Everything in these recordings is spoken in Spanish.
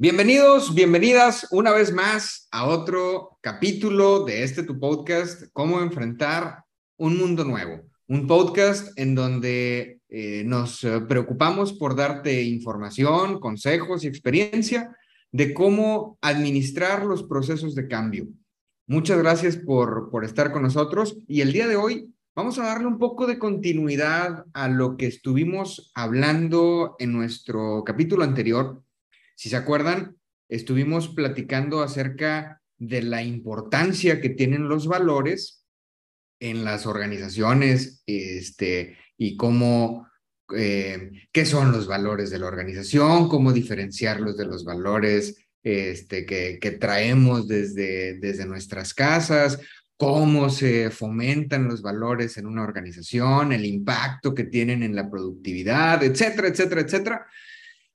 Bienvenidos, bienvenidas una vez más a otro capítulo de este tu podcast, Cómo enfrentar un mundo nuevo. Un podcast en donde eh, nos preocupamos por darte información, consejos y experiencia de cómo administrar los procesos de cambio. Muchas gracias por, por estar con nosotros y el día de hoy vamos a darle un poco de continuidad a lo que estuvimos hablando en nuestro capítulo anterior. Si se acuerdan, estuvimos platicando acerca de la importancia que tienen los valores en las organizaciones este, y cómo, eh, qué son los valores de la organización, cómo diferenciarlos de los valores este, que, que traemos desde, desde nuestras casas, cómo se fomentan los valores en una organización, el impacto que tienen en la productividad, etcétera, etcétera, etcétera.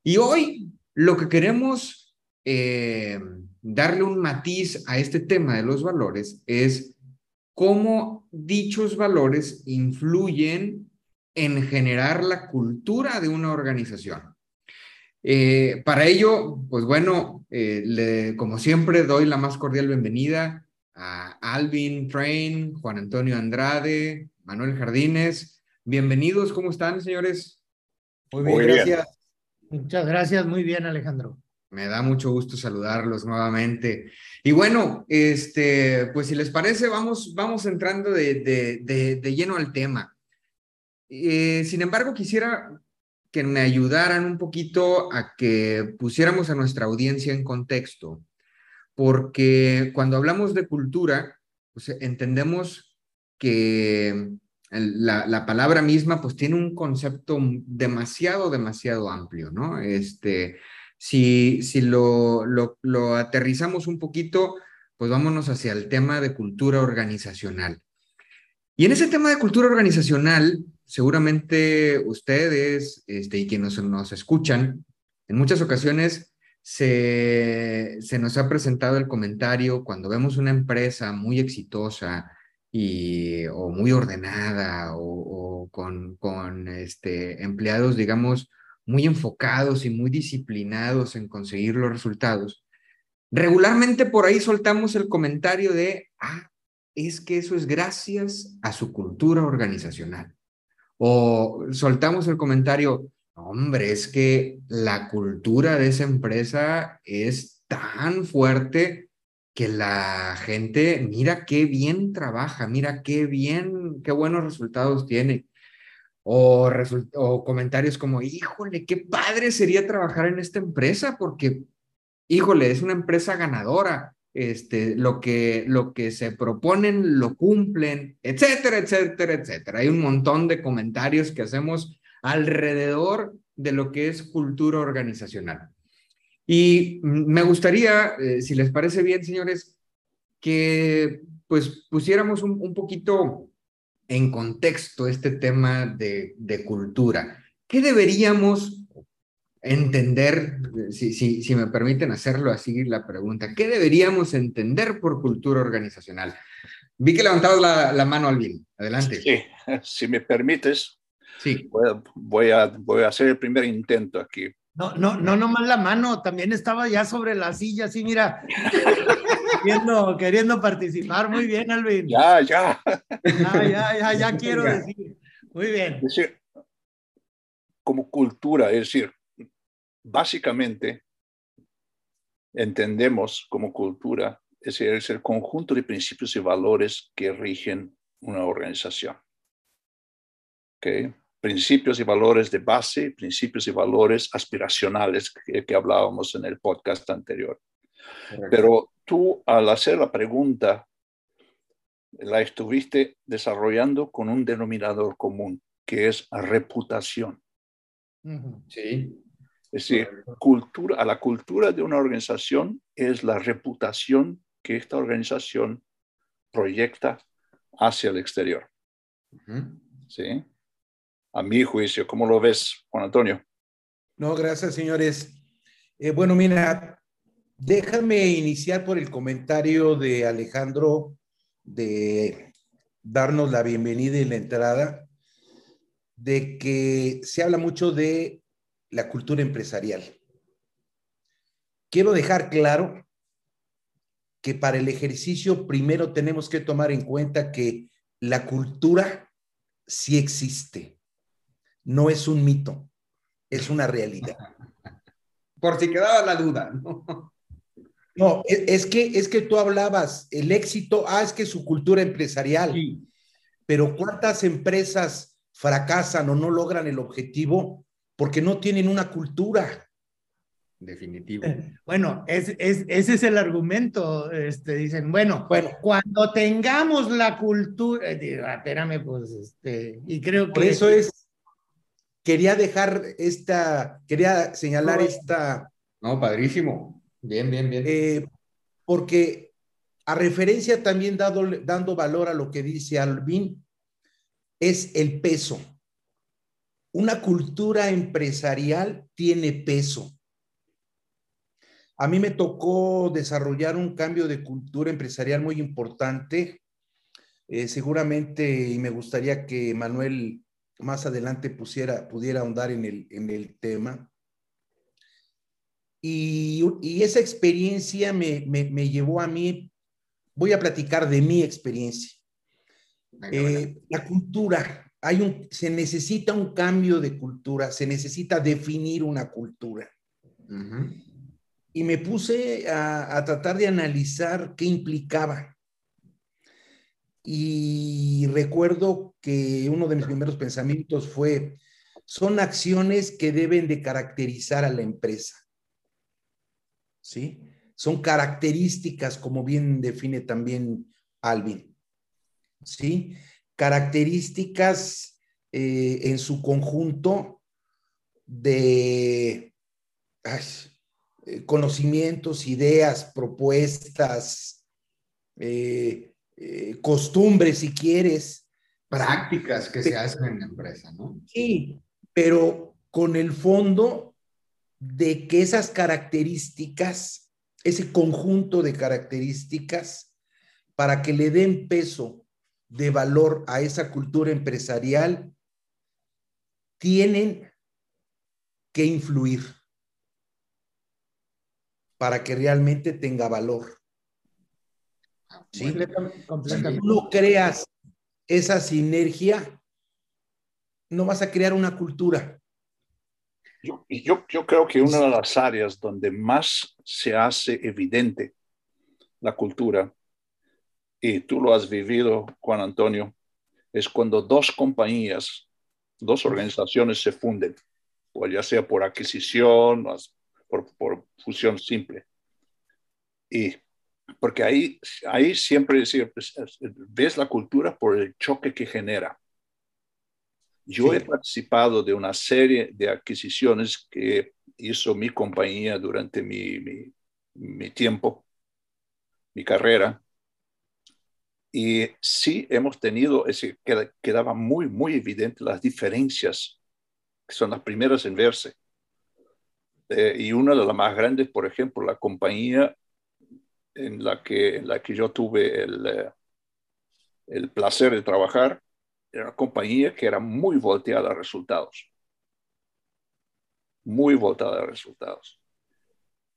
Y hoy lo que queremos eh, darle un matiz a este tema de los valores es cómo dichos valores influyen en generar la cultura de una organización. Eh, para ello, pues bueno, eh, como siempre, doy la más cordial bienvenida a Alvin Train, Juan Antonio Andrade, Manuel Jardines. Bienvenidos, ¿cómo están, señores? Muy bien, gracias. Muchas gracias, muy bien, Alejandro. Me da mucho gusto saludarlos nuevamente. Y bueno, este, pues si les parece, vamos, vamos entrando de, de, de lleno al tema. Eh, sin embargo, quisiera que me ayudaran un poquito a que pusiéramos a nuestra audiencia en contexto, porque cuando hablamos de cultura, pues, entendemos que la, la, palabra misma pues tiene un concepto demasiado, demasiado amplio, ¿no? Este, si, si lo, lo, aterrizamos un poquito, pues vámonos hacia el tema de cultura organizacional. Y en ese tema de cultura organizacional, seguramente ustedes este, y quienes nos, escuchan, en muchas ocasiones se, se, nos ha presentado el comentario cuando vemos una empresa muy exitosa y, o muy ordenada o, con, este, empleados, digamos, muy enfocados y muy disciplinados en conseguir los resultados. Regularmente por ahí soltamos el comentario de, ah, es que eso es gracias a su cultura organizacional. O soltamos el comentario, hombre, es que la cultura de esa empresa es tan fuerte que la gente, mira qué bien trabaja, mira qué bien, qué buenos resultados tiene. O, o comentarios como, híjole, qué padre sería trabajar en esta empresa porque, híjole, es una empresa ganadora este, lo, que, lo que se proponen lo cumplen, etcétera, etcétera, etcétera. Hay un montón de comentarios que hacemos alrededor de lo que es cultura organizacional. Y me gustaría, eh, si les parece bien, señores, que pues pusiéramos un, un poquito en contexto este tema de, de cultura. ¿Qué deberíamos entender, si, si, si me permiten hacerlo así la pregunta, ¿qué deberíamos entender por cultura organizacional? Vi que levantabas la, la mano, Alvin. Adelante. Sí, si me permites, sí. voy, a, voy, a, hacer el primer intento aquí. No, no, no nomás la mano, también estaba ya sobre la silla, así mira, queriendo, queriendo participar. Muy bien, Alvin. Ya, ya. Ya, ya, ya, ya quiero decir. Muy bien. Es decir, como cultura, es decir, básicamente entendemos como cultura es el, conjunto de principios y valores que rigen una organización. ¿Okay? Principios y valores de base, principios y valores aspiracionales que, hablábamos en el podcast anterior. Pero tú al hacer la pregunta, la estuviste desarrollando con un denominador común, que es reputación. Sí. Es decir, cultura, a la cultura de una organización es la reputación que esta organización proyecta hacia el exterior. ¿Sí? A mi juicio, ¿cómo lo ves, Juan Antonio? No, gracias, señores. Eh, bueno, mira, déjame iniciar por el comentario de Alejandro de darnos la bienvenida y la entrada, de que se habla mucho de la cultura empresarial. Quiero dejar claro que para el ejercicio primero tenemos que tomar en cuenta que la cultura sí existe, no es un mito, es una realidad. Por si quedaba la duda, ¿no? es, que, es que tú hablabas, el éxito, ah, es que su cultura empresarial, pero ¿cuántas empresas fracasan o no logran el objetivo porque no tienen una cultura? Definitivo. Bueno, es, ese es el argumento. Este, dicen, bueno, bueno, cuando tengamos la cultura, eh, espérame, pues, este, y creo que... Por eso es, quería dejar esta, quería señalar esta... No, padrísimo. Bien, bien, bien. Eh, porque a referencia también dado, dando valor a lo que dice Alvin, es el peso. Una cultura empresarial tiene peso. A mí me tocó desarrollar un cambio de cultura empresarial muy importante. Eh, seguramente, y me gustaría que Manuel más adelante pusiera, pudiera ahondar en el, en el tema. Y, esa experiencia me, me, llevó a mí, voy a platicar de mi experiencia. Eh, la cultura, hay un, se necesita un cambio de cultura, se necesita definir una cultura y me puse a, tratar de analizar qué implicaba. Y recuerdo que uno de mis primeros pensamientos fue, son acciones que deben de caracterizar a la empresa. ¿Sí? Son características, como bien define también Alvin. ¿Sí? Características eh, en su conjunto de... Eh, conocimientos, ideas, propuestas, eh, eh, costumbres, si quieres. Prácticas que se hacen en la empresa, ¿no? Sí, pero con el fondo de que esas características, ese conjunto de características, para que le den peso de valor a esa cultura empresarial, tienen que influir para que realmente tenga valor. ¿Sí? Si tú no creas esa sinergia, no vas a crear una cultura. Yo, yo, yo creo que una de las áreas donde más se hace evidente la cultura, y tú lo has vivido, Juan Antonio, es cuando dos compañías, dos organizaciones se funden, o ya sea por adquisición, por, fusión simple. Y porque ahí, ahí siempre pues, ves la cultura por el choque que genera. Yo he participado de una serie de adquisiciones que hizo mi compañía durante mi, mi, mi tiempo, mi carrera. Y sí hemos tenido, ese, quedaba muy, muy evidente las diferencias, que son las primeras en verse. Eh, y una de las más grandes, por ejemplo, la compañía en la que, en la que yo tuve el, eh, el placer de trabajar, era una compañía que era muy volteada a resultados. Muy volteada a resultados.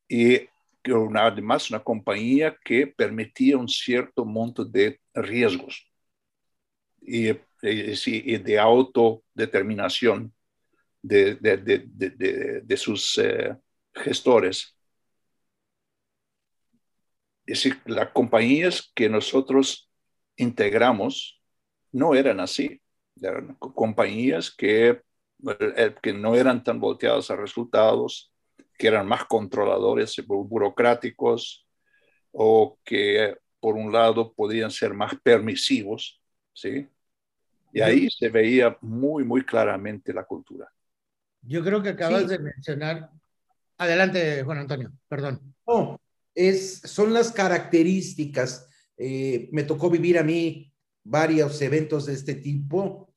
Y que además una compañía que permitía un cierto monto de riesgos y, y, de autodeterminación de, sus eh, gestores. Es decir, las compañías que nosotros integramos no eran así. Eran compañías que, eh, que no eran tan volteadas a resultados, que eran más controladores, burocráticos, o que por un lado podían ser más permisivos, ¿sí? Y ahí se veía muy, muy claramente la cultura. Yo creo que acabas de mencionar. Adelante, Juan Antonio, perdón. No, es, son las características. Eh, me tocó vivir a mí varios eventos de este tipo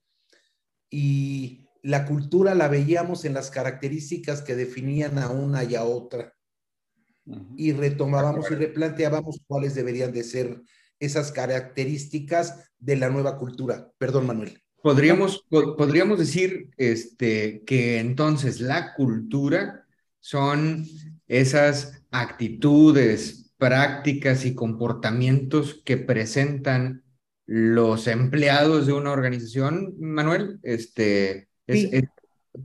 y la cultura la veíamos en las características que definían a una y a otra. Y retomábamos y replanteábamos cuáles deberían de ser esas características de la nueva cultura. Perdón, Manuel. Podríamos, podríamos decir este, que entonces la cultura son esas actitudes, prácticas y comportamientos que presentan los empleados de una organización, Manuel, este,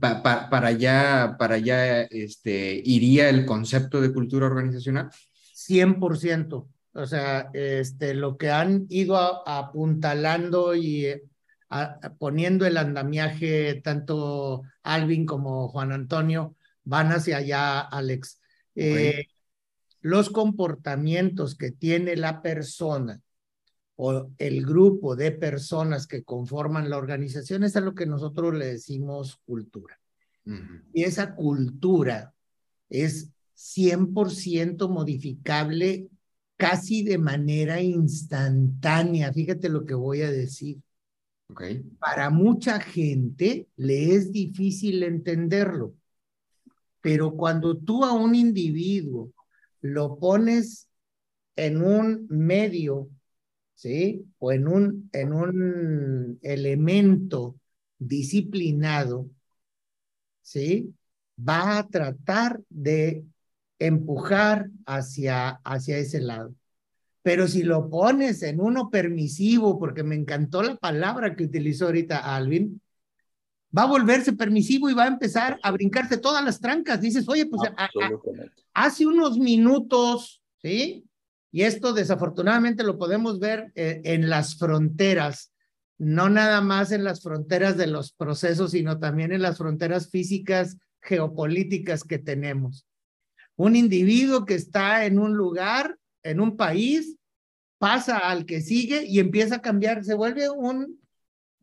para allá, para allá este, iría el concepto de cultura organizacional. 100%. O sea, este, lo que han ido apuntalando y eh, poniendo el andamiaje, tanto Alvin como Juan Antonio, van hacia allá, Alex. Eh, los comportamientos que tiene la persona o el grupo de personas que conforman la organización es a lo que nosotros le decimos cultura. Y esa cultura es 100% modificable casi de manera instantánea. Fíjate lo que voy a decir. Okay. Para mucha gente le es difícil entenderlo, pero cuando tú a un individuo lo pones en un medio, ¿sí? O en un, en un elemento disciplinado, ¿sí? Va a tratar de empujar hacia, hacia ese lado. Pero si lo pones en uno permisivo, porque me encantó la palabra que utilizó ahorita Alvin, va a volverse permisivo y va a empezar a brincarse todas las trancas. Dices, oye, pues hace unos minutos, ¿sí? Y esto desafortunadamente lo podemos ver eh, en las fronteras, no nada más en las fronteras de los procesos, sino también en las fronteras físicas, geopolíticas que tenemos. Un individuo que está en un lugar, en un país, pasa al que sigue y empieza a cambiar, se vuelve un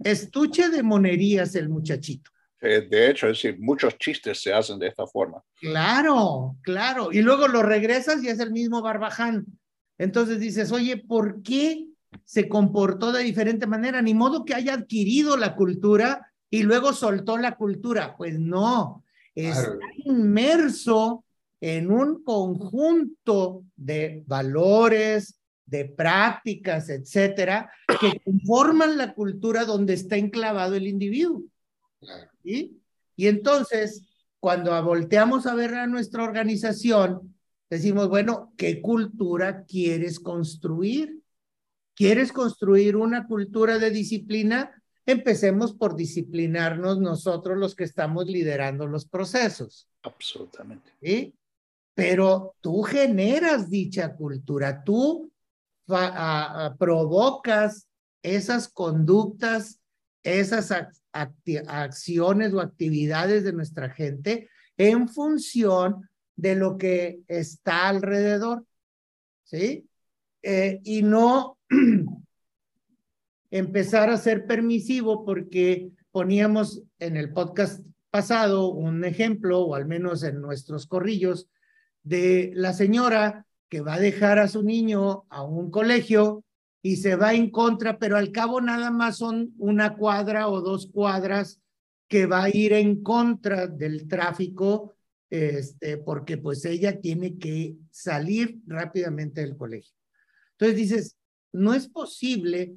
estuche de monerías el muchachito. De hecho, es decir, muchos chistes se hacen de esta forma. Claro, claro. Y luego lo regresas y es el mismo barbaján. Entonces dices, oye, ¿por qué se comportó de diferente manera? Ni modo que haya adquirido la cultura y luego soltó la cultura. Pues no, está inmerso en un conjunto de valores, de prácticas, etcétera, que conforman la cultura donde está enclavado el individuo. ¿sí? Y entonces, cuando volteamos a ver a nuestra organización, decimos, bueno, ¿qué cultura quieres construir? ¿Quieres construir una cultura de disciplina? Empecemos por disciplinarnos nosotros los que estamos liderando los procesos. Absolutamente. ¿sí? pero tú generas dicha cultura, tú provocas esas conductas, esas acciones o actividades de nuestra gente en función de lo que está alrededor, ¿sí? Eh, y no empezar a ser permisivo porque poníamos en el podcast pasado un ejemplo, o al menos en nuestros corrillos, de la señora que va a dejar a su niño a un colegio y se va en contra, pero al cabo nada más son una cuadra o dos cuadras que va a ir en contra del tráfico, este, porque pues ella tiene que salir rápidamente del colegio. Entonces dices, no es posible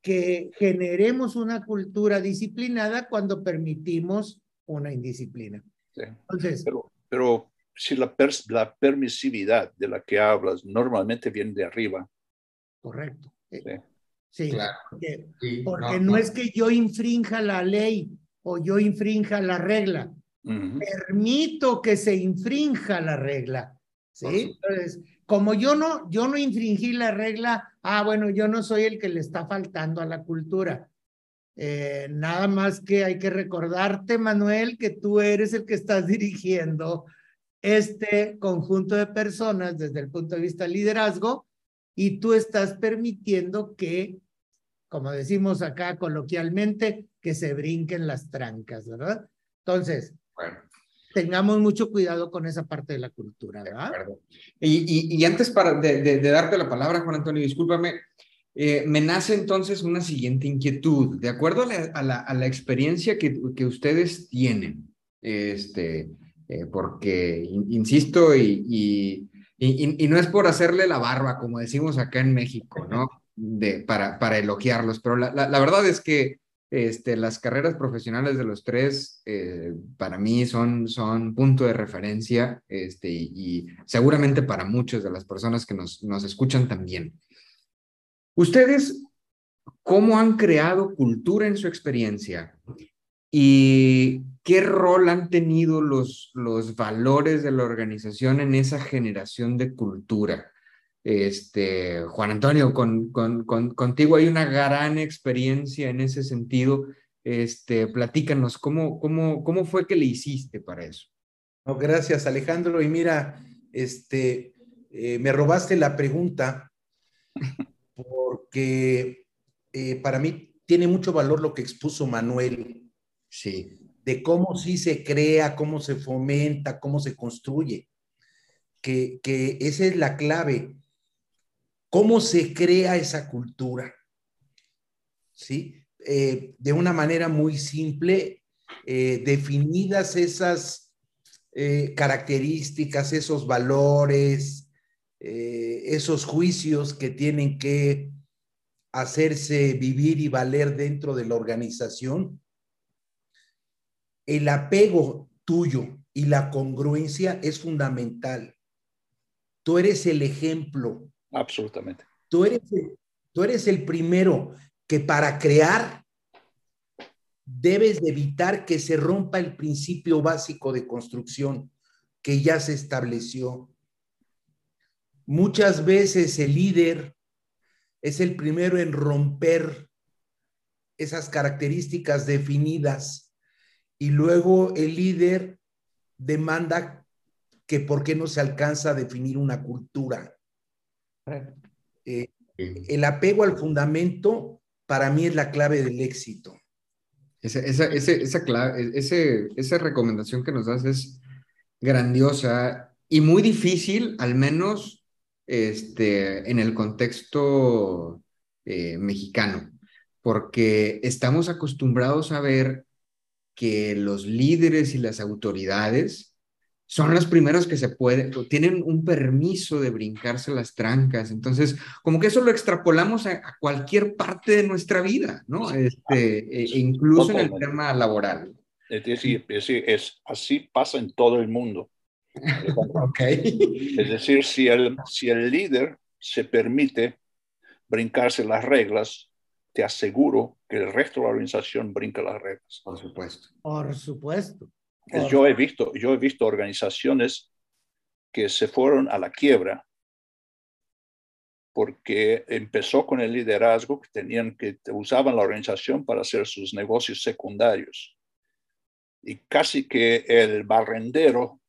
que generemos una cultura disciplinada cuando permitimos una indisciplina. Entonces, pero, pero si la, la permisividad de la que hablas normalmente viene de arriba. Correcto. Eh, sí, porque, no, es que yo infrinja la ley o yo infrinja la regla. Permito que se infrinja la regla. ¿Sí? Entonces, como yo no, yo no infringí la regla, ah, bueno, yo no soy el que le está faltando a la cultura. Eh, nada más que hay que recordarte, Manuel, que tú eres el que estás dirigiendo este conjunto de personas desde el punto de vista liderazgo y tú estás permitiendo que, como decimos acá coloquialmente, que se brinquen las trancas, ¿verdad? Entonces, bueno. tengamos mucho cuidado con esa parte de la cultura, ¿verdad? Y, y, antes para, de, de, darte la palabra, Juan Antonio, discúlpame, eh, me nace entonces una siguiente inquietud. De acuerdo a la, a la, a la experiencia que, que, ustedes tienen, este, eh, porque, insisto, y, y, no es por hacerle la barba, como decimos acá en México, ¿no? Para, para elogiarlos, pero la, la, la verdad es que este, las carreras profesionales de los tres eh, para mí son, son punto de referencia este, y, seguramente para muchas de las personas que nos, nos escuchan también. ¿Ustedes cómo han creado cultura en su experiencia y qué rol han tenido los, los valores de la organización en esa generación de cultura? Este, Juan Antonio, con, con, contigo hay una gran experiencia en ese sentido. Este, platícanos, ¿cómo, cómo, cómo fue que le hiciste para eso? No, gracias, Alejandro. Y mira, este, eh, me robaste la pregunta porque eh, para mí tiene mucho valor lo que expuso Manuel. Sí. De cómo sí se crea, cómo se fomenta, cómo se construye. Que, que esa es la clave ¿Cómo se crea esa cultura? ¿Sí? Eh, de una manera muy simple, eh, definidas esas eh, características, esos valores, esos juicios que tienen que hacerse vivir y valer dentro de la organización, el apego tuyo y la congruencia es fundamental. Tú eres el ejemplo Absolutamente. Tú eres, tú eres el primero que para crear debes de evitar que se rompa el principio básico de construcción que ya se estableció. Muchas veces el líder es el primero en romper esas características definidas y luego el líder demanda que por qué no se alcanza a definir una cultura. Eh, el apego al fundamento para mí es la clave del éxito. Esa, esa, esa, clave, ese, esa recomendación que nos das es grandiosa y muy difícil, al menos este, en el contexto eh, mexicano, porque estamos acostumbrados a ver que los líderes y las autoridades son los primeros que se pueden, tienen un permiso de brincarse las trancas. Entonces, como que eso lo extrapolamos a, cualquier parte de nuestra vida, ¿no? Este, e, e incluso en el tema laboral. Es decir, es, así pasa en todo el mundo. okay. Es decir, si el, si el líder se permite brincarse las reglas, te aseguro que el resto de la organización brinca las reglas. Por supuesto. Por supuesto. Yo he visto, yo he visto organizaciones que se fueron a la quiebra porque empezó con el liderazgo que tenían que usaban la organización para hacer sus negocios secundarios. Y casi que el barrendero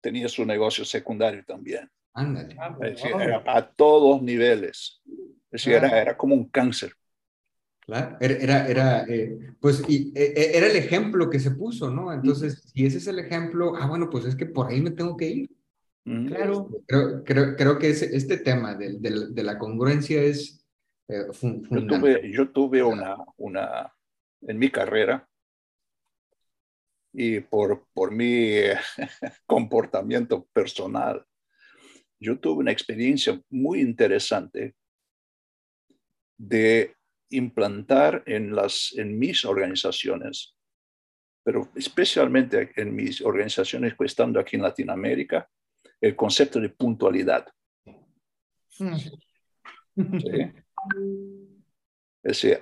tenía su negocio secundario también. Ándale. era a todos niveles. Es decir, era, era como un cáncer. Claro, era, era, eh, pues, y, e, e, era el ejemplo que se puso, ¿no? Entonces, si ese es el ejemplo, ah, bueno, pues es que por ahí me tengo que ir. Claro. Creo, creo, creo que ese, este tema de, de, de, la congruencia es eh, yo tuve, yo tuve una, una, en mi carrera, y por, por mi comportamiento personal, yo tuve una experiencia muy interesante de implantar en, las, en mis organizaciones, pero especialmente en mis organizaciones pues, estando aquí en Latinoamérica, el concepto de puntualidad.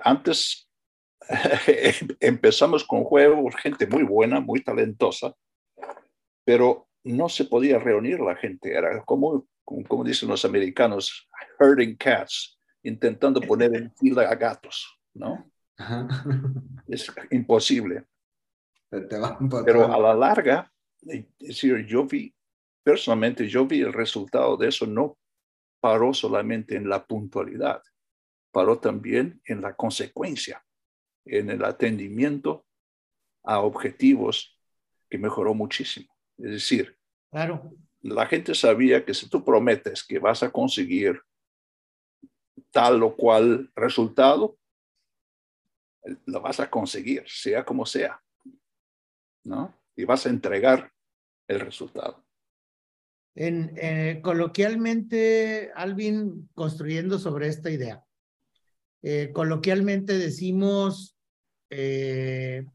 antes empezamos con juegos, gente muy buena, muy talentosa, pero no se podía reunir la gente, era como, como dicen los americanos, herding cats intentando poner en fila a gatos, ¿no? Es imposible. Pero a la larga, es decir, yo vi, personalmente, yo vi el resultado de eso, no paró solamente en la puntualidad, paró también en la consecuencia, en el atendimiento a objetivos que mejoró muchísimo. Es decir, Claro. la gente sabía que si tú prometes que vas a conseguir tal o cual resultado, lo vas a conseguir, sea como sea, ¿no? Y vas a entregar el resultado. En, eh, coloquialmente, Alvin, construyendo sobre esta idea, eh, coloquialmente decimos eh,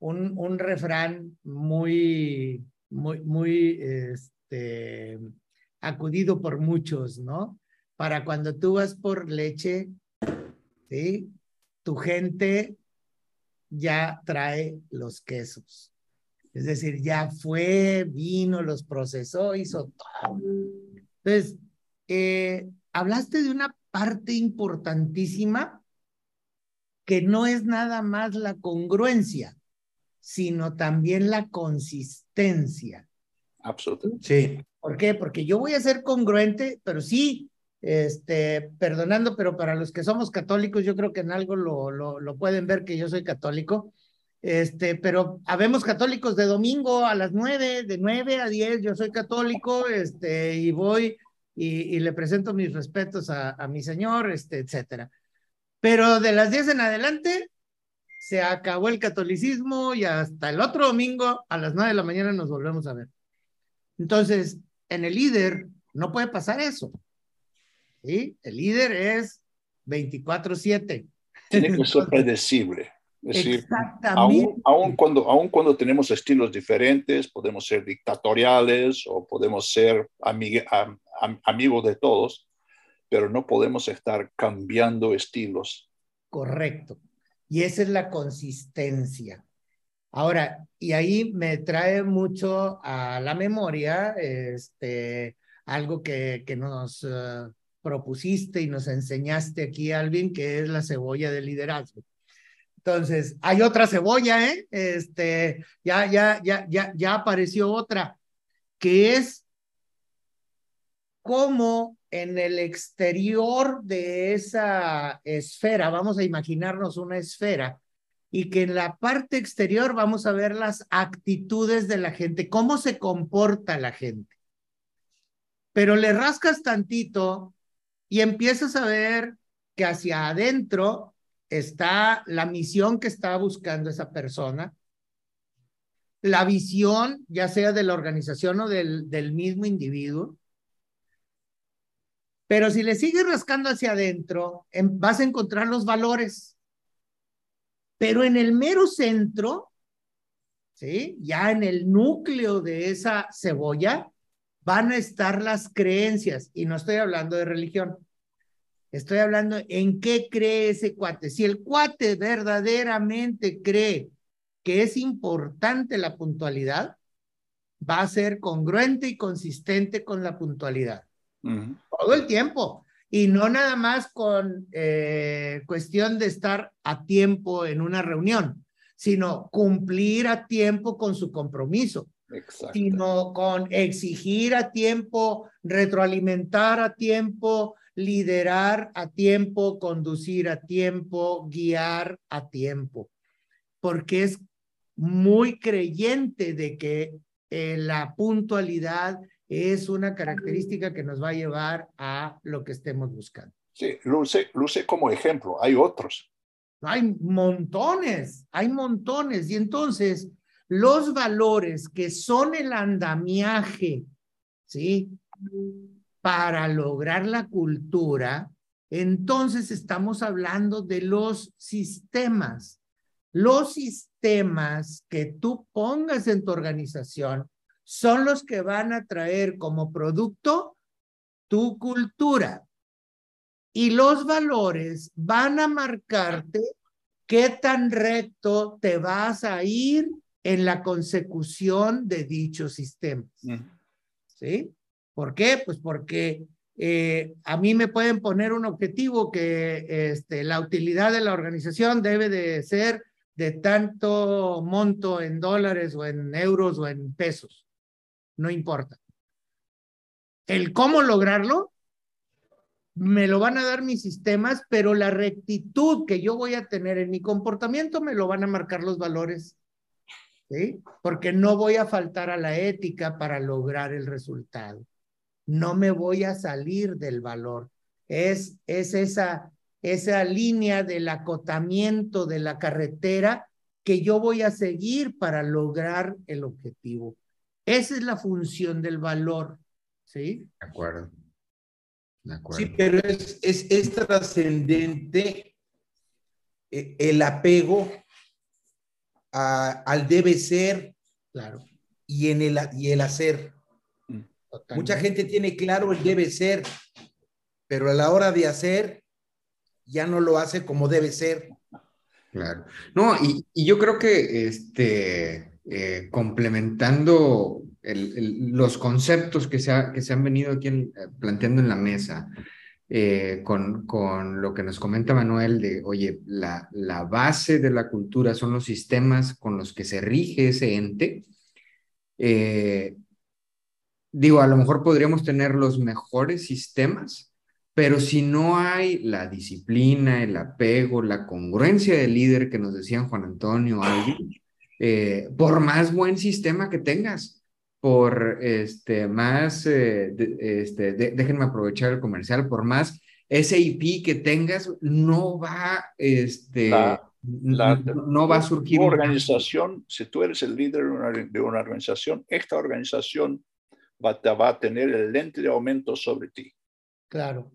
un, un refrán muy, muy, muy este, acudido por muchos, ¿no? Para cuando tú vas por leche, ¿sí? Tu gente ya trae los quesos. Es decir, ya fue, vino, los procesó, hizo todo. Entonces, eh, hablaste de una parte importantísima que no es nada más la congruencia, sino también la consistencia. Absolutamente. Sí. ¿Por qué? Porque yo voy a ser congruente, pero sí, este, perdonando, pero para los que somos católicos, yo creo que en algo lo, pueden ver que yo soy católico. Este, pero habemos católicos de domingo a las nueve, de nueve a diez, yo soy católico, este, y voy y, y le presento mis respetos a, a, mi señor, este, etcétera. Pero de las diez en adelante, se acabó el catolicismo y hasta el otro domingo a las nueve de la mañana nos volvemos a ver. Entonces, en el líder no puede pasar eso. ¿Sí? El líder es 24/7. Tiene que ser predecible. Es decir, aún, aún, cuando, aún cuando tenemos estilos diferentes, podemos ser dictatoriales o podemos ser am amigos de todos, pero no podemos estar cambiando estilos. Correcto. Y esa es la consistencia. Ahora, y ahí me trae mucho a la memoria este, algo que, que nos uh, propusiste y nos enseñaste aquí, Alvin, que es la cebolla del liderazgo. Entonces, hay otra cebolla, ¿eh? Este, ya, ya, ya, ya, ya apareció otra, que es cómo en el exterior de esa esfera, vamos a imaginarnos una esfera, y que en la parte exterior vamos a ver las actitudes de la gente, cómo se comporta la gente. Pero le rascas tantito y empiezas a ver que hacia adentro está la misión que está buscando esa persona, la visión, ya sea de la organización o del, del mismo individuo. Pero si le sigues rascando hacia adentro, en, vas a encontrar los valores. Pero en el mero centro, ¿sí? Ya en el núcleo de esa cebolla, van a estar las creencias. Y no estoy hablando de religión. Estoy hablando en qué cree ese cuate. Si el cuate verdaderamente cree que es importante la puntualidad, va a ser congruente y consistente con la puntualidad. Uh -huh. Todo el tiempo. Y no nada más con eh, cuestión de estar a tiempo en una reunión, sino cumplir a tiempo con su compromiso. Exacto. Sino con exigir a tiempo, retroalimentar a tiempo, liderar a tiempo, conducir a tiempo, guiar a tiempo, porque es muy creyente de que eh, la puntualidad es una característica que nos va a llevar a lo que estemos buscando. Sí, luce, luce como ejemplo, hay otros. Hay montones, hay montones, y entonces los valores que son el andamiaje, ¿sí? Para lograr la cultura, entonces estamos hablando de los sistemas. Los sistemas que tú pongas en tu organización son los que van a traer como producto tu cultura. Y los valores van a marcarte qué tan recto te vas a ir en la consecución de dichos sistemas. ¿Sí? ¿Por qué? Pues porque eh, a mí me pueden poner un objetivo que este, la utilidad de la organización debe de ser de tanto monto en dólares o en euros o en pesos. No importa. El cómo lograrlo, me lo van a dar mis sistemas, pero la rectitud que yo voy a tener en mi comportamiento me lo van a marcar los valores. Porque no voy a faltar a la ética para lograr el resultado. No me voy a salir del valor. Es, es esa, esa línea del acotamiento de la carretera que yo voy a seguir para lograr el objetivo. Esa es la función del valor, ¿sí? De acuerdo. De acuerdo. Sí, pero es, es, es trascendente eh, el apego a, al debe ser Claro. y, en el, y el hacer. Totalmente. Mucha gente tiene claro el debe ser, pero a la hora de hacer ya no lo hace como debe ser. Claro. No, y, y yo creo que este, eh, complementando el- el- los conceptos que se, ha- que se han venido aquí en- eh, planteando en la mesa, eh, con, con lo que nos comenta Manuel de, oye, la, la base de la cultura son los sistemas con los que se rige ese ente. Eh, digo, a lo mejor podríamos tener los mejores sistemas, pero si no hay la disciplina, el apego, la congruencia del líder que nos decían Juan Antonio, Alvin, eh, por más buen sistema que tengas, por este, más, eh, de- este, de- déjenme aprovechar el comercial, por más SAP que tengas, no va, este, La- La- no va a surgir. Tu un organización, si tú eres el líder de una, de una organización, esta organización va, te va a tener el lente de aumento sobre ti. Claro.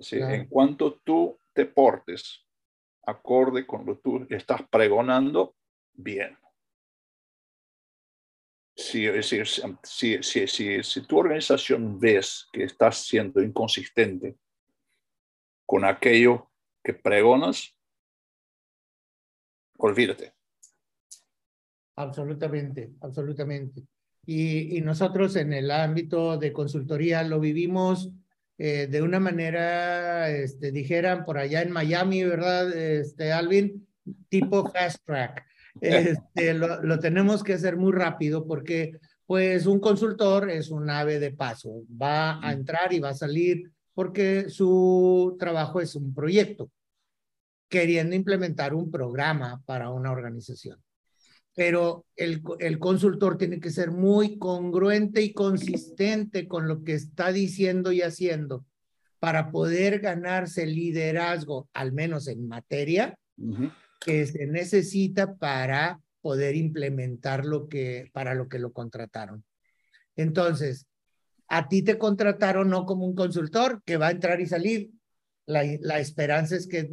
¿sí? Claro. En cuanto tú te portes acorde con lo que tú estás pregonando, bien. Si, es decir, si, si, si, si tu organización ves que estás siendo inconsistente con aquello que pregonas, olvídate. Absolutamente, absolutamente. Y, y nosotros en el ámbito de consultoría lo vivimos eh, de una manera, este, dijeran por allá en Miami, ¿verdad, este, Alvin? Tipo fast track. Este, lo, lo tenemos que hacer muy rápido porque, pues, un consultor es un ave de paso. Va a entrar y va a salir porque su trabajo es un proyecto, queriendo implementar un programa para una organización pero el, el, consultor tiene que ser muy congruente y consistente con lo que está diciendo y haciendo para poder ganarse el liderazgo, al menos en materia, Uh -huh. que se necesita para poder implementar lo que, para lo que lo contrataron. Entonces, a ti te contrataron no como un consultor que va a entrar y salir. La, la esperanza es que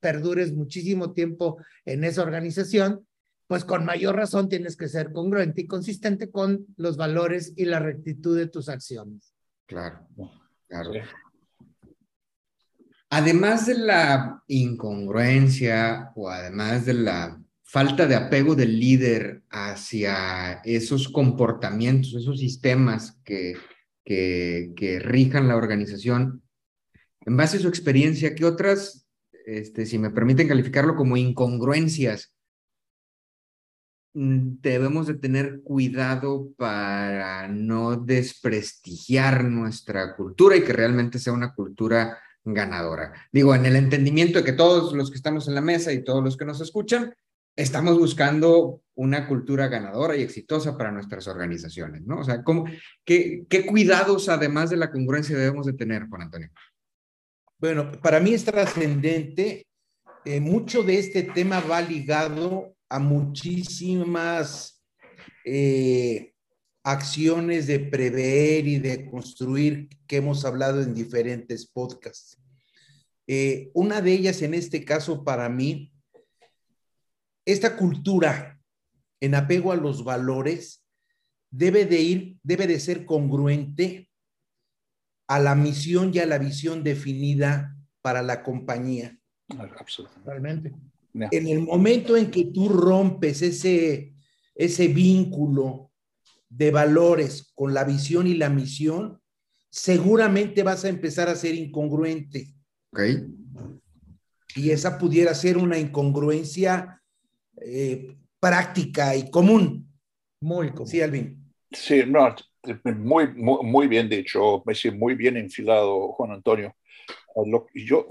perdures muchísimo tiempo en esa organización pues con mayor razón tienes que ser congruente y consistente con los valores y la rectitud de tus acciones. Claro, claro. Además de la incongruencia o además de la falta de apego del líder hacia esos comportamientos, esos sistemas que, que, que rijan la organización, en base a su experiencia, ¿qué otras, este, si me permiten calificarlo como incongruencias, debemos de tener cuidado para no desprestigiar nuestra cultura y que realmente sea una cultura ganadora. Digo, en el entendimiento de que todos los que estamos en la mesa y todos los que nos escuchan, estamos buscando una cultura ganadora y exitosa para nuestras organizaciones, ¿no? O sea, ¿cómo, qué, qué cuidados, además de la congruencia, debemos de tener, Juan Antonio? Bueno, para mí es trascendente. Eh, mucho de este tema va ligado a muchísimas eh, acciones de prever y de construir que hemos hablado en diferentes podcasts. Eh, una de ellas, en este caso, para mí, esta cultura en apego a los valores debe de ir, debe de ser congruente a la misión y a la visión definida para la compañía. Absolutamente. No. En el momento en que tú rompes ese, ese vínculo de valores con la visión y la misión, seguramente vas a empezar a ser incongruente. Ok. Y esa pudiera ser una incongruencia eh, práctica y común. Muy común. Sí, Alvin. Sí, no, muy, muy, muy bien dicho, muy bien enfilado, Juan Antonio. Lo, yo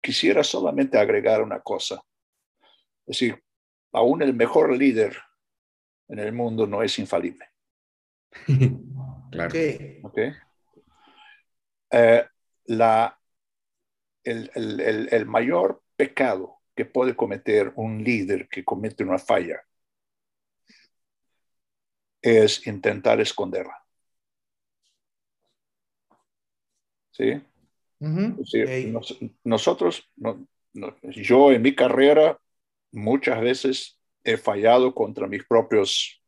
quisiera solamente agregar una cosa. Es decir, aún el mejor líder en el mundo no es infalible. claro. Ok. ¿ok? Eh, la, el, el- el- el mayor pecado que puede cometer un líder que comete una falla es intentar esconderla. ¿Sí? Ujú. Es decir, Ok. nos- nosotros, no- no- yo en mi carrera muchas veces he fallado contra mis propios,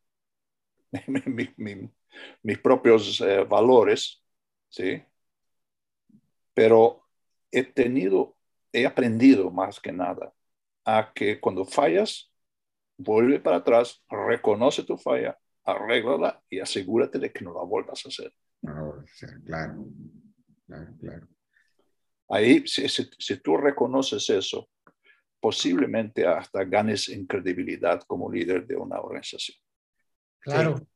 mi- mi- mis propios eh, valores, ¿sí? Pero he tenido, he aprendido más que nada a que cuando fallas, vuelve para atrás, reconoce tu falla, arréglala y asegúrate de que no la vuelvas a hacer. No, claro, claro, claro. Ahí, si, si- si tú reconoces eso, posiblemente hasta ganes en credibilidad como líder de una organización. Claro,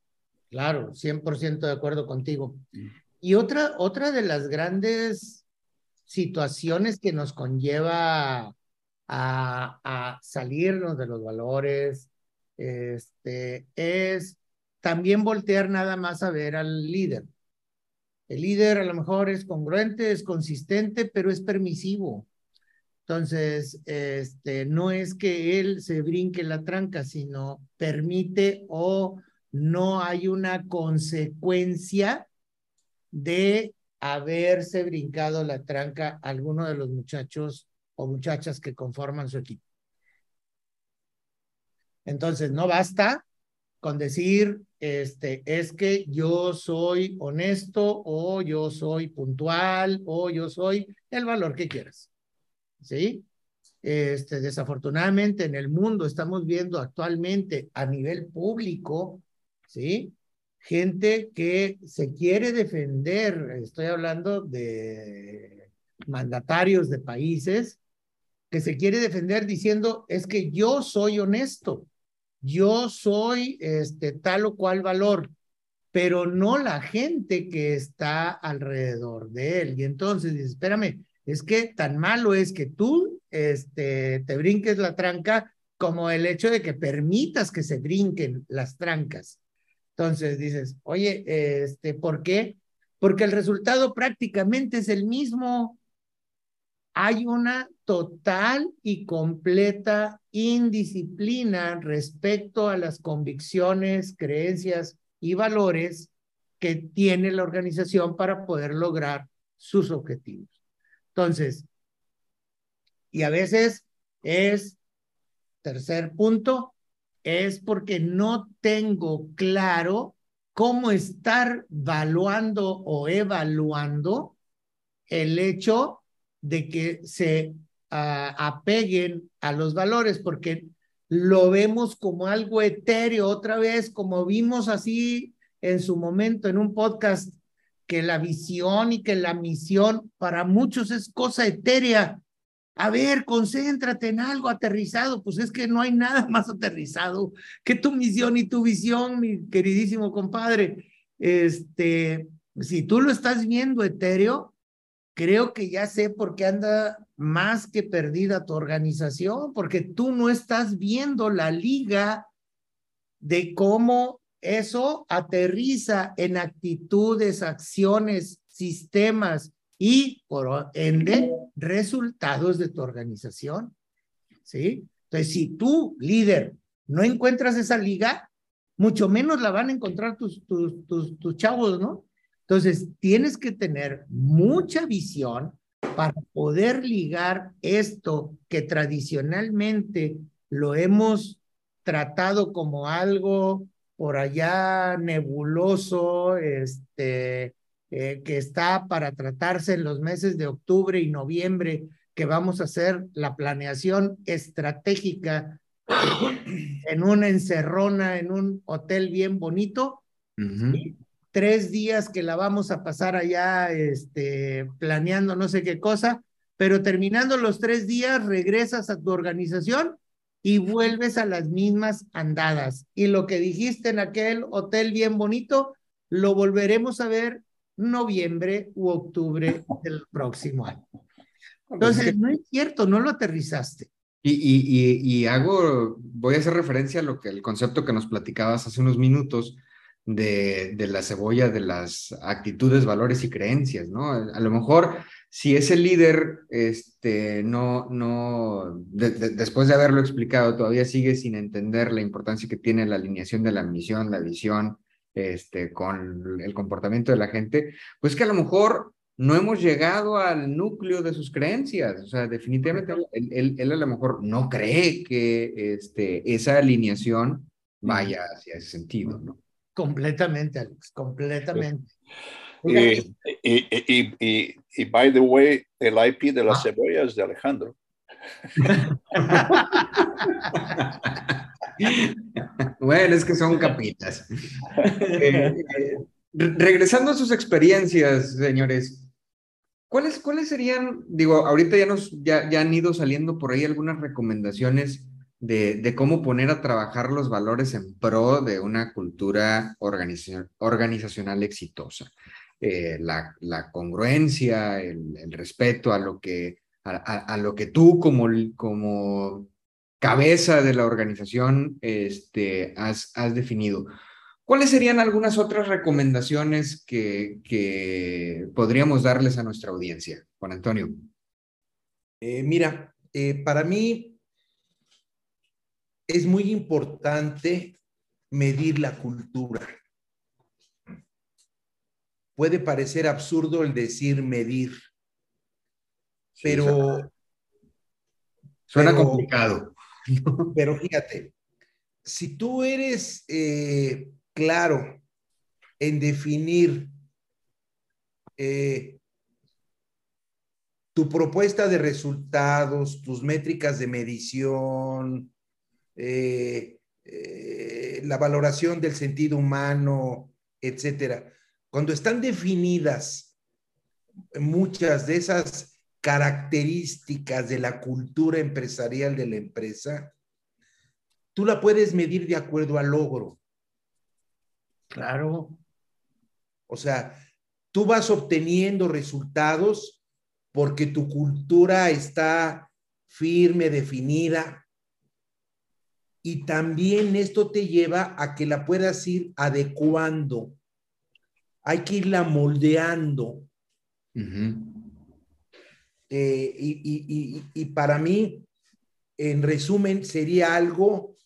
claro, 100% de acuerdo contigo. Mm. Y otra, otra de las grandes situaciones que nos conlleva a, a salirnos de los valores, este, es también voltear nada más a ver al líder. El líder a lo mejor es congruente, es consistente, pero es permisivo. Entonces, este, no es que él se brinque la tranca, sino permite o no hay una consecuencia de haberse brincado la tranca a alguno de los muchachos o muchachas que conforman su equipo. Entonces, no basta con decir, este, es que yo soy honesto o yo soy puntual o yo soy el valor que quieras. ¿Sí? Este, desafortunadamente en el mundo estamos viendo actualmente a nivel público, ¿sí? Gente que se quiere defender, estoy hablando de mandatarios de países, que se quiere defender diciendo, es que yo soy honesto, yo soy este, tal o cual valor, pero no la gente que está alrededor de él. Y entonces espérame, es que tan malo es que tú este, te brinques la tranca como el hecho de que permitas que se brinquen las trancas. Entonces dices, oye, este, ¿por qué? Porque el resultado prácticamente es el mismo. Hay una total y completa indisciplina respecto a las convicciones, creencias y valores que tiene la organización para poder lograr sus objetivos. Entonces, y a veces es, tercer punto, es porque no tengo claro cómo estar evaluando o evaluando el hecho de que se uh, apeguen a los valores, porque lo vemos como algo etéreo. Otra vez, como vimos así en su momento en un podcast, que la visión y que la misión para muchos es cosa etérea. A ver, concéntrate en algo aterrizado, pues es que no hay nada más aterrizado que tu misión y tu visión, mi queridísimo compadre. Este, si tú lo estás viendo etéreo, creo que ya sé por qué anda más que perdida tu organización, porque tú no estás viendo la liga de cómo eso aterriza en actitudes, acciones, sistemas y, por ende, resultados de tu organización. ¿Sí? Entonces, si tú, líder, no encuentras esa liga, mucho menos la van a encontrar tus, tus, tus, tus chavos, ¿no? Entonces, tienes que tener mucha visión para poder ligar esto que tradicionalmente lo hemos tratado como algo por allá nebuloso, este, eh, que está para tratarse en los meses de octubre y noviembre, que vamos a hacer la planeación estratégica en una encerrona, en un hotel bien bonito. Uh -huh. Tres días que la vamos a pasar allá este, planeando no sé qué cosa, pero terminando los tres días regresas a tu organización y vuelves a las mismas andadas. Y lo que dijiste en aquel hotel bien bonito, lo volveremos a ver noviembre u octubre del próximo año. Entonces, no es cierto, no lo aterrizaste. Y, y, y, hago, voy a hacer referencia a lo que el concepto que nos platicabas hace unos minutos de, de la cebolla de las actitudes, valores y creencias, ¿no? A lo mejor si ese líder, este, no, no, después de haberlo explicado, todavía sigue sin entender la importancia que tiene la alineación de la misión, la visión, este, con el comportamiento de la gente, pues que a lo mejor no hemos llegado al núcleo de sus creencias. O sea, definitivamente él, él, a lo mejor no cree que este, esa alineación vaya hacia ese sentido, ¿no? Completamente, Alex, completamente. Y, y, y, y, by the way, el IP de las ah. cebollas de Alejandro. bueno, es que son capitas. Eh, eh, regresando a sus experiencias, señores, ¿Cuáles, ¿Cuáles serían, digo, ahorita ya, nos, ya, ya han ido saliendo por ahí algunas recomendaciones de, de, cómo poner a trabajar los valores en pro de una cultura organizacional exitosa? Eh, la, congruencia, el, el, respeto a lo que, a, lo que tú como, como cabeza de la organización este, has, has definido. ¿Cuáles serían algunas otras recomendaciones que, que podríamos darles a nuestra audiencia, Juan Antonio? Eh, mira, eh, para mí es muy importante medir la cultura. Puede parecer absurdo el decir medir, pero... Suena, complicado. Pero fíjate, si tú eres eh, claro en definir eh, tu propuesta de resultados, tus métricas de medición, eh, eh, la valoración del sentido humano, etcétera. Cuando están definidas muchas de esas características de la cultura empresarial de la empresa, tú la puedes medir de acuerdo al logro. Claro. O sea, tú vas obteniendo resultados porque tu cultura está firme, definida. Y también esto te lleva a que la puedas ir adecuando. Hay que irla moldeando. Eh, y, y para mí, en resumen, sería algo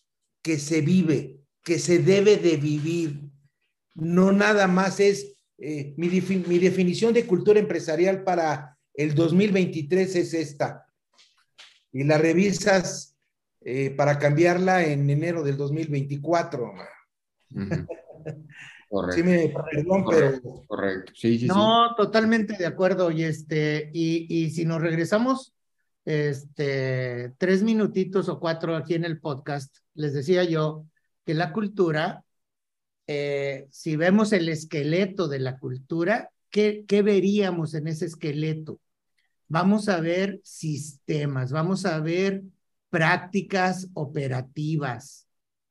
que se vive, que se debe de vivir no nada más es eh, mi, definición de cultura empresarial para el 2023 es esta. Y la revisas eh, para cambiarla en enero del 2024. Correcto. Sí, me, perdón, correcto, correcto. Sí, sí, no, totalmente de acuerdo. Y este, y, y si nos regresamos este, tres minutitos o cuatro aquí en el podcast, les decía yo que la cultura eh, si vemos el esqueleto de la cultura, ¿qué, ¿qué veríamos en ese esqueleto? Vamos a ver sistemas, vamos a ver prácticas operativas,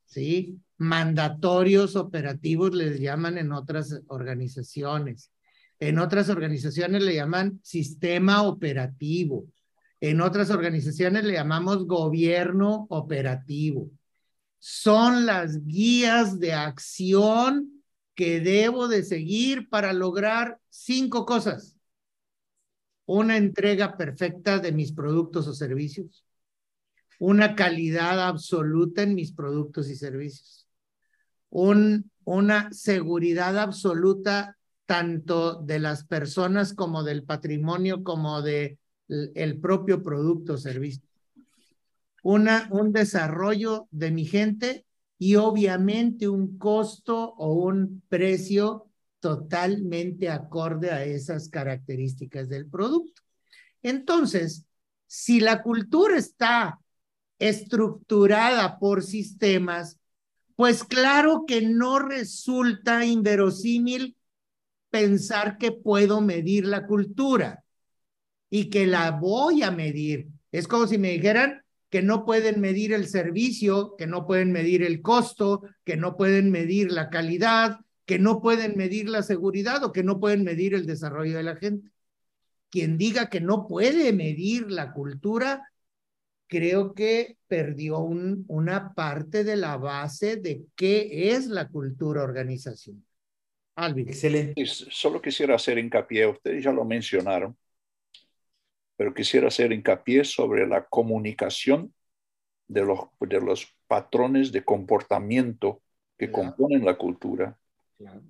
¿sí? Mandatorios operativos les llaman en otras organizaciones. En otras organizaciones le llaman sistema operativo. En otras organizaciones le llamamos gobierno operativo son las guías de acción que debo de seguir para lograr cinco cosas. Una entrega perfecta de mis productos o servicios. Una calidad absoluta en mis productos y servicios. Un, una seguridad absoluta tanto de las personas como del patrimonio como de el propio producto o servicio una, un desarrollo de mi gente y obviamente un costo o un precio totalmente acorde a esas características del producto. Entonces, si la cultura está estructurada por sistemas, pues claro que no resulta inverosímil pensar que puedo medir la cultura y que la voy a medir. Es como si me dijeran, que no pueden medir el servicio, que no pueden medir el costo, que no pueden medir la calidad, que no pueden medir la seguridad o que no pueden medir el desarrollo de la gente. Quien diga que no puede medir la cultura, creo que perdió un, una parte de la base de qué es la cultura organizacional. Alvin. Excelente. Solo quisiera hacer hincapié, ustedes ya lo mencionaron, pero quisiera hacer hincapié sobre la comunicación de los, de los patrones de comportamiento que componen la cultura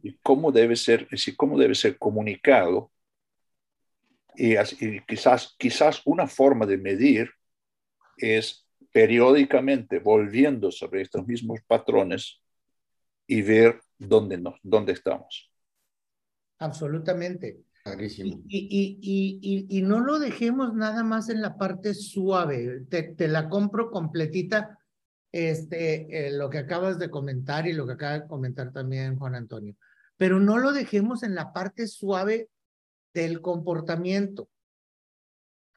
y cómo debe ser, y cómo debe ser comunicado. Y, y, quizás, quizás una forma de medir es periódicamente volviendo sobre estos mismos patrones y ver dónde, nos, dónde estamos. Absolutamente. Y, y, y, y, no lo dejemos nada más en la parte suave. Te, te la compro completita, este, eh, lo que acabas de comentar y lo que acaba de comentar también Juan Antonio. Pero no lo dejemos en la parte suave del comportamiento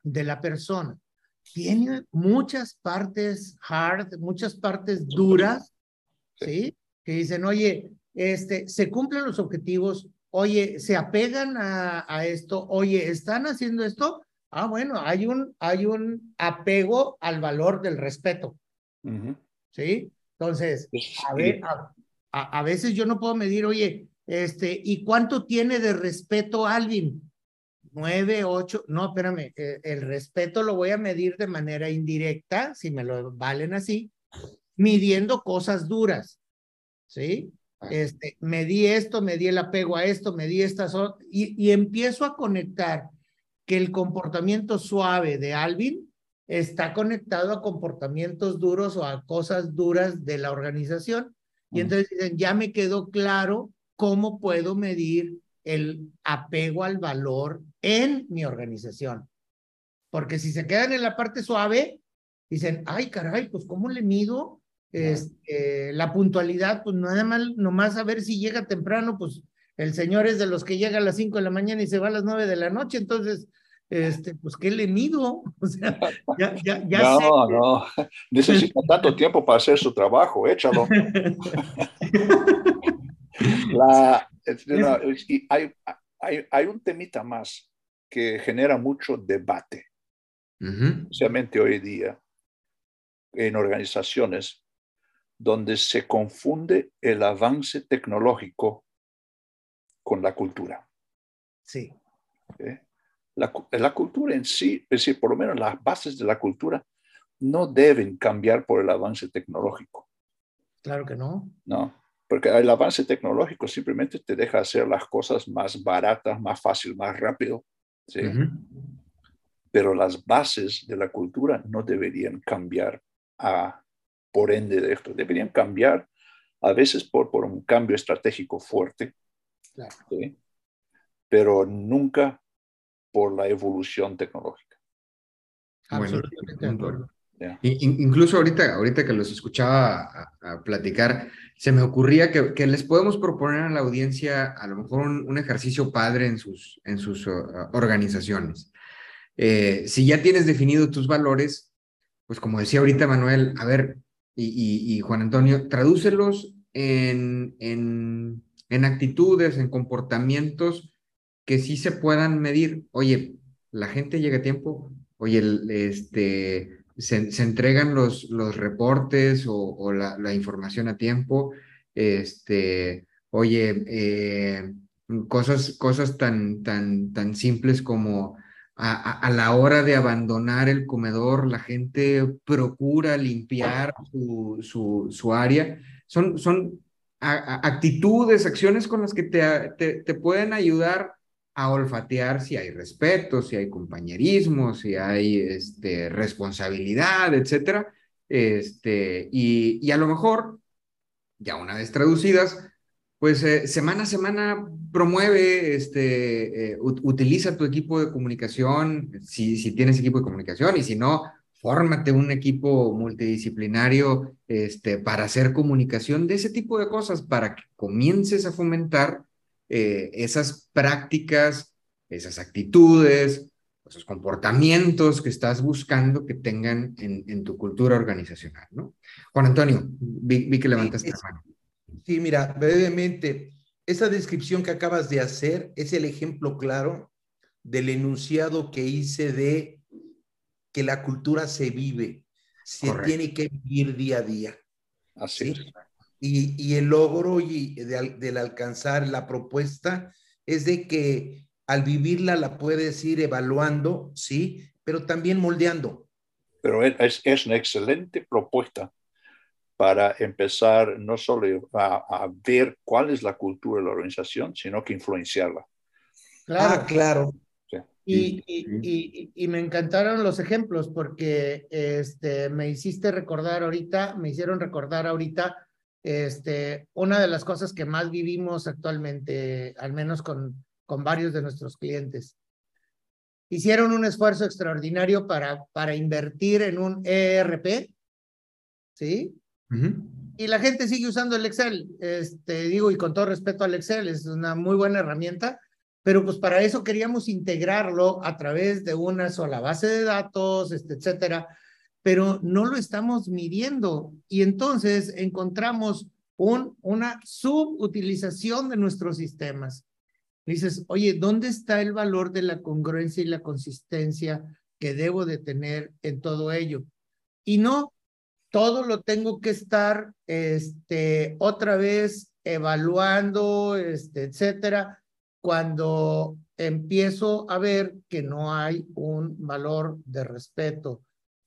de la persona tiene muchas partes hard, muchas partes duras, ¿sí? Que dicen, oye, este, se cumplen los objetivos, oye, se apegan a, esto, oye, están haciendo esto. Ah, bueno, hay un, hay un apego al valor del respeto, ¿sí? Entonces, a, a, a, veces yo no puedo medir, oye, este, ¿y cuánto tiene de respeto alguien? 9, 8, no, espérame, eh, el respeto lo voy a medir de manera indirecta, si me lo valen así, midiendo cosas duras, ¿sí? Este, me di esto, me di el apego a esto, me di estas otras, y, y empiezo a conectar que el comportamiento suave de Alvin está conectado a comportamientos duros o a cosas duras de la organización. Y entonces dicen, ya me quedó claro cómo puedo medir el apego al valor en mi organización. Porque si se quedan en la parte suave, dicen, ay, caray, pues ¿cómo le mido? Este, la puntualidad, pues nada más, nomás a ver si llega temprano, pues el señor es de los que llega a las 5 de la mañana y se va a las 9 de la noche, entonces, este, pues ¿qué le mido? O sea, ya, ya, ya no, sé. no, necesita tanto tiempo para hacer su trabajo, échalo. la, y hay, hay, hay un temita más que genera mucho debate, especialmente hoy día en organizaciones donde se confunde el avance tecnológico con la cultura. Sí. La, la, cultura en sí, es decir, por lo menos las bases de la cultura no deben cambiar por el avance tecnológico. Claro que no. No, porque el avance tecnológico simplemente te deja hacer las cosas más baratas, más fácil, más rápido. ¿sí? Pero las bases de la cultura no deberían cambiar a, por ende de esto. Deberían cambiar a veces por, por un cambio estratégico fuerte, ¿sí? pero nunca por la evolución tecnológica. Absolutamente Incluso ahorita, ahorita que los escuchaba platicar, se me ocurría que, les podemos proponer a la audiencia a lo mejor un, ejercicio padre en sus, en sus uh, organizaciones. Eh, si ya tienes definido tus valores, pues como decía ahorita Manuel, a ver, y, Juan Antonio, tradúcelos en, en, en actitudes, en comportamientos que sí se puedan medir. Oye, la gente llega a tiempo, oye, este se, entregan los, los reportes o, la, información a tiempo. Este, oye, eh, cosas, cosas tan, tan, tan simples como a, la hora de abandonar el comedor, la gente procura limpiar su, su, su área. Son, son actitudes, acciones con las que te, te, te pueden ayudar a olfatear si hay respeto, si hay compañerismo, si hay este, responsabilidad, etcétera. Este, y, y, a lo mejor, ya una vez traducidas, pues eh, semana a semana promueve, este, eh, utiliza tu equipo de comunicación, si, si tienes equipo de comunicación, y si no, fórmate un equipo multidisciplinario este, para hacer comunicación de ese tipo de cosas, para que comiences a fomentar eh, esas prácticas, esas actitudes, esos comportamientos que estás buscando que tengan en, tu cultura organizacional, ¿no? Juan Antonio, vi, que levantaste la mano. Sí, mira, brevemente, esa descripción que acabas de hacer es el ejemplo claro del enunciado que hice de que la cultura se vive. se tiene que vivir día a día. Así Y, y, el logro y del alcanzar la propuesta es de que al vivirla la puedes ir evaluando, sí, pero también moldeando. Pero es, es una excelente propuesta para empezar no solo a, ver cuál es la cultura de la organización, sino que influenciarla. Claro, ah, claro. Y, y, y, me encantaron los ejemplos porque este, me hiciste recordar ahorita, me hicieron recordar ahorita este, una de las cosas que más vivimos actualmente, al menos con, con varios de nuestros clientes. Hicieron un esfuerzo extraordinario para, para invertir en un ERP, ¿sí? Y la gente sigue usando el Excel, este, digo, y con todo respeto al Excel, es una muy buena herramienta, pero pues para eso queríamos integrarlo a través de una sola base de datos, este, etcétera, pero no lo estamos midiendo y entonces encontramos un, una subutilización de nuestros sistemas. Dices, oye, ¿dónde está el valor de la congruencia y la consistencia que debo de tener en todo ello? Y no, todo lo tengo que estar este, otra vez evaluando, este, etcétera, cuando empiezo a ver que no hay un valor de respeto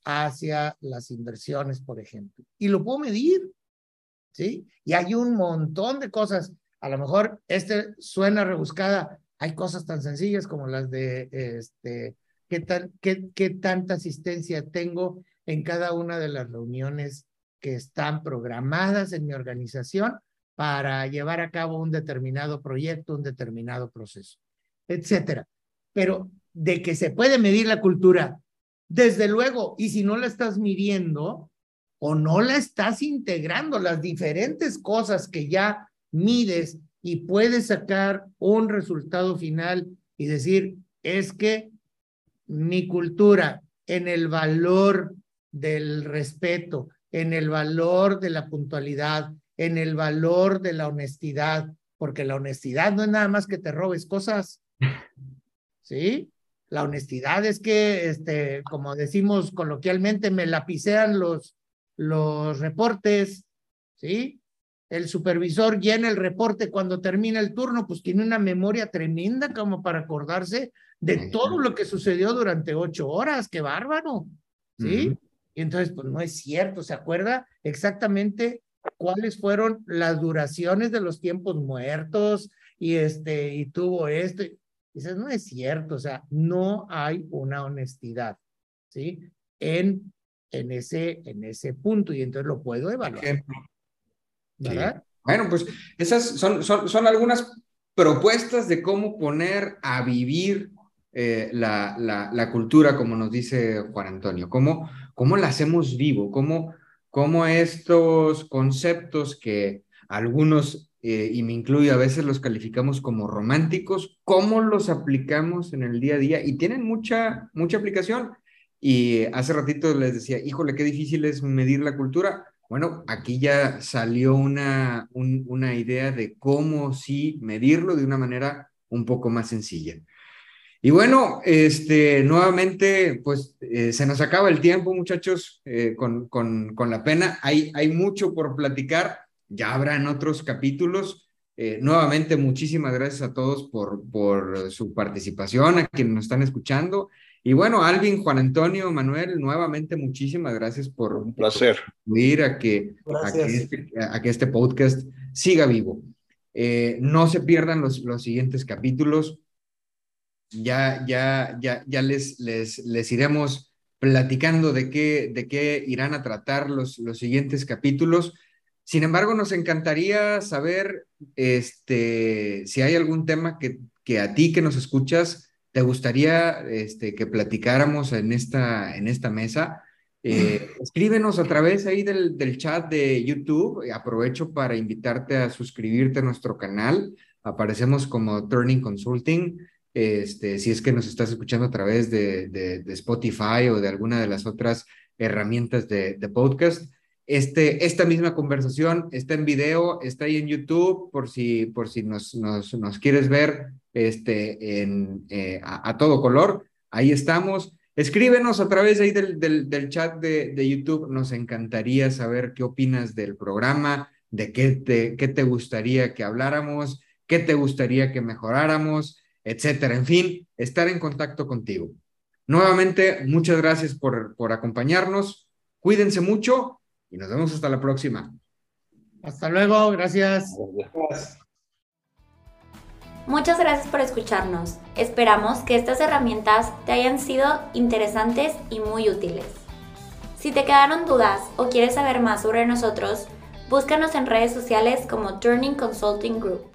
hacia las inversiones, por ejemplo. Y lo puedo medir, ¿sí? Y hay un montón de cosas. A lo mejor este suena rebuscada. Hay cosas tan sencillas como las de, este, ¿qué, tan, qué, qué tanta asistencia tengo en cada una de las reuniones que están programadas en mi organización para llevar a cabo un determinado proyecto, un determinado proceso, etcétera. Pero de que se puede medir la cultura, desde luego, y si no la estás midiendo o no la estás integrando, las diferentes cosas que ya mides y puedes sacar un resultado final y decir, es que mi cultura en el valor del respeto, en el valor de la puntualidad, en el valor de la honestidad, porque la honestidad no es nada más que te robes cosas, ¿sí? La honestidad es que, este, como decimos coloquialmente, me lapicean los, los reportes, ¿sí? El supervisor llena el reporte cuando termina el turno, pues tiene una memoria tremenda como para acordarse de todo lo que sucedió durante ocho horas, qué bárbaro, ¿sí? Y entonces, pues no es cierto, ¿se acuerda exactamente cuáles fueron las duraciones de los tiempos muertos? Y este, y tuvo esto. Dices, no es cierto, o sea, no hay una honestidad, ¿sí? En, en, ese, en ese punto, y entonces lo puedo evaluar. ¿Verdad? Bueno, pues esas son, son, son algunas propuestas de cómo poner a vivir eh, la, la, la, cultura, como nos dice Juan Antonio, cómo, cómo la hacemos vivo, cómo, cómo estos conceptos que algunos, eh, y me incluyo, a veces los calificamos como románticos, cómo los aplicamos en el día a día y tienen mucha, mucha aplicación. Y hace ratito les decía, híjole, qué difícil es medir la cultura. Bueno, aquí ya salió una, una idea de cómo sí medirlo de una manera un poco más sencilla. Y bueno, este, nuevamente, pues eh, se nos acaba el tiempo, muchachos, eh, con, con, con, la pena. Hay, hay mucho por platicar, ya habrán otros capítulos. Eh, nuevamente, muchísimas gracias a todos por, por su participación, a quienes nos están escuchando. Y bueno, Alvin, Juan Antonio, Manuel, nuevamente muchísimas gracias por un placer ir a que, a que, este, a que este podcast siga vivo. no se pierdan los, los siguientes capítulos ya, ya, ya, ya les, les, les iremos platicando de qué, de qué irán a tratar los, los siguientes capítulos. Sin embargo, nos encantaría saber este, si hay algún tema que, que a ti que nos escuchas te gustaría este, que platicáramos en esta, en esta mesa. Eh, escríbenos a través ahí del, del chat de YouTube. Aprovecho para invitarte a suscribirte a nuestro canal. Aparecemos como Turning Consulting. Este, si es que nos estás escuchando a través de, de, Spotify o de alguna de las otras herramientas de, de, podcast. Este, esta misma conversación está en video, está ahí en YouTube, por si, por si nos, nos, nos quieres ver este, en, eh, a, todo color. Ahí estamos. Escríbenos a través ahí del, del, chat de, de, YouTube. Nos encantaría saber qué opinas del programa, de qué te, qué te gustaría que habláramos, qué te gustaría que mejoráramos, etcétera. En fin, estar en contacto contigo. Nuevamente, muchas gracias por, por acompañarnos. Cuídense mucho y nos vemos hasta la próxima. Hasta luego, gracias. Muchas gracias por escucharnos. Esperamos que estas herramientas te hayan sido interesantes y muy útiles. Si te quedaron dudas o quieres saber más sobre nosotros, búscanos en redes sociales como Turning Consulting Group.